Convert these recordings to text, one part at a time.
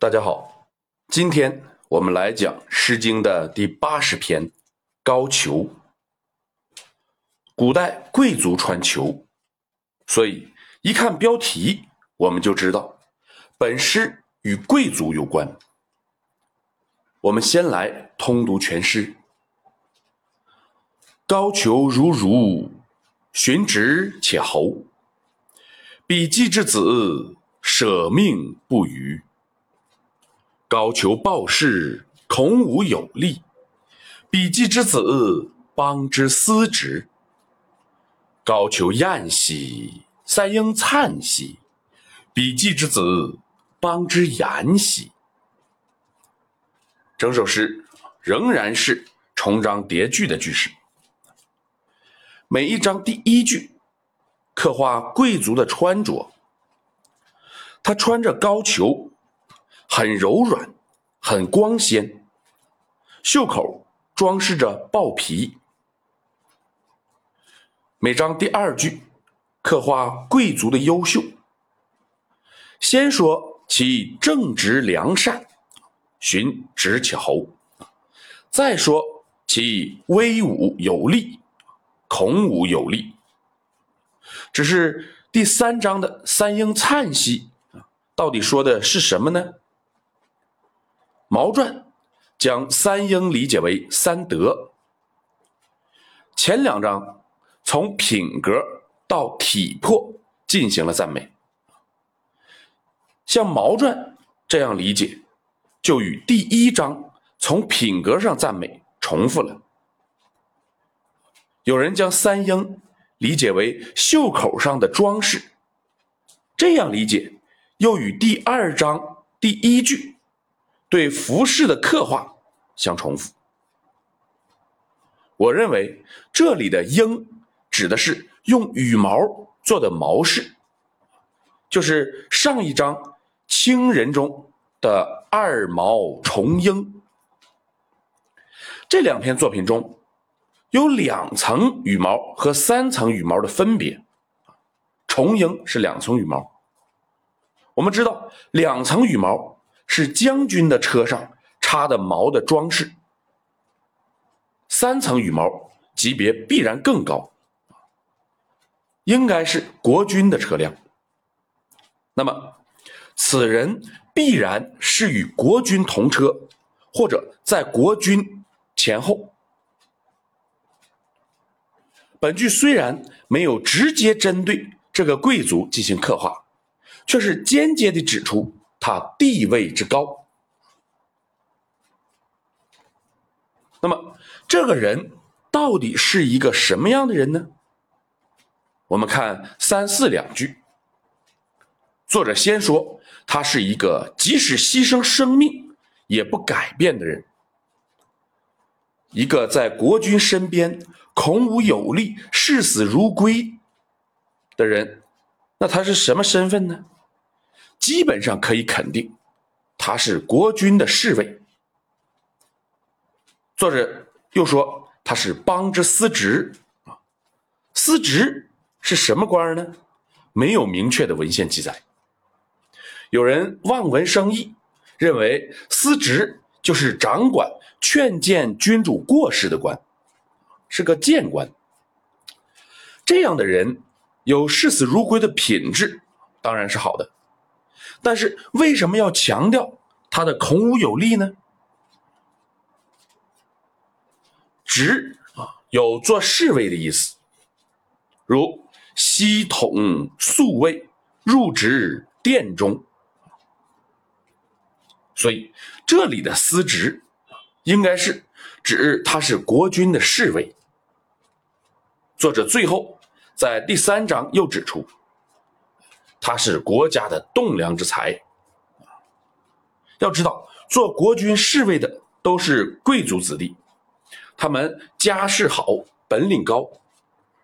大家好，今天我们来讲《诗经》的第八十篇《高俅》。古代贵族穿裘，所以一看标题，我们就知道本诗与贵族有关。我们先来通读全诗：高俅如如，寻直且侯。比季之子，舍命不渝。高俅报事，孔武有力；比季之子，邦之司职。高俅晏兮，三英灿兮；比季之子，邦之言兮。整首诗仍然是重章叠句的句式。每一章第一句刻画贵族的穿着，他穿着高俅。很柔软，很光鲜，袖口装饰着豹皮。每章第二句刻画贵族的优秀，先说其正直良善，寻直且侯；再说其威武有力，孔武有力。只是第三章的三英灿兮到底说的是什么呢？毛传将三英理解为三德。前两章从品格到体魄进行了赞美，像毛传这样理解，就与第一章从品格上赞美重复了。有人将三英理解为袖口上的装饰，这样理解又与第二章第一句。对服饰的刻画相重复。我认为这里的“鹰”指的是用羽毛做的毛饰，就是上一章《清人》中的二毛重鹰。这两篇作品中有两层羽毛和三层羽毛的分别，重鹰是两层羽毛。我们知道两层羽毛。是将军的车上插的毛的装饰，三层羽毛级别必然更高，应该是国军的车辆。那么，此人必然是与国军同车，或者在国军前后。本句虽然没有直接针对这个贵族进行刻画，却是间接的指出。他地位之高，那么这个人到底是一个什么样的人呢？我们看三四两句，作者先说他是一个即使牺牲生命也不改变的人，一个在国君身边孔武有力、视死如归的人，那他是什么身份呢？基本上可以肯定，他是国君的侍卫。作者又说他是邦之司职啊，司职是什么官呢？没有明确的文献记载。有人望文生义，认为司职就是掌管劝谏君主过失的官，是个谏官。这样的人有视死如归的品质，当然是好的。但是为什么要强调他的孔武有力呢？职啊，有做侍卫的意思，如西统宿卫，入职殿中。所以这里的司职应该是指他是国君的侍卫。作者最后在第三章又指出。他是国家的栋梁之才，要知道，做国君侍卫的都是贵族子弟，他们家世好，本领高，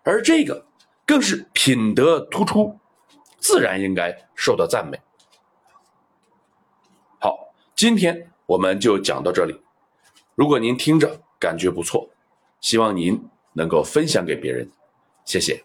而这个更是品德突出，自然应该受到赞美。好，今天我们就讲到这里。如果您听着感觉不错，希望您能够分享给别人，谢谢。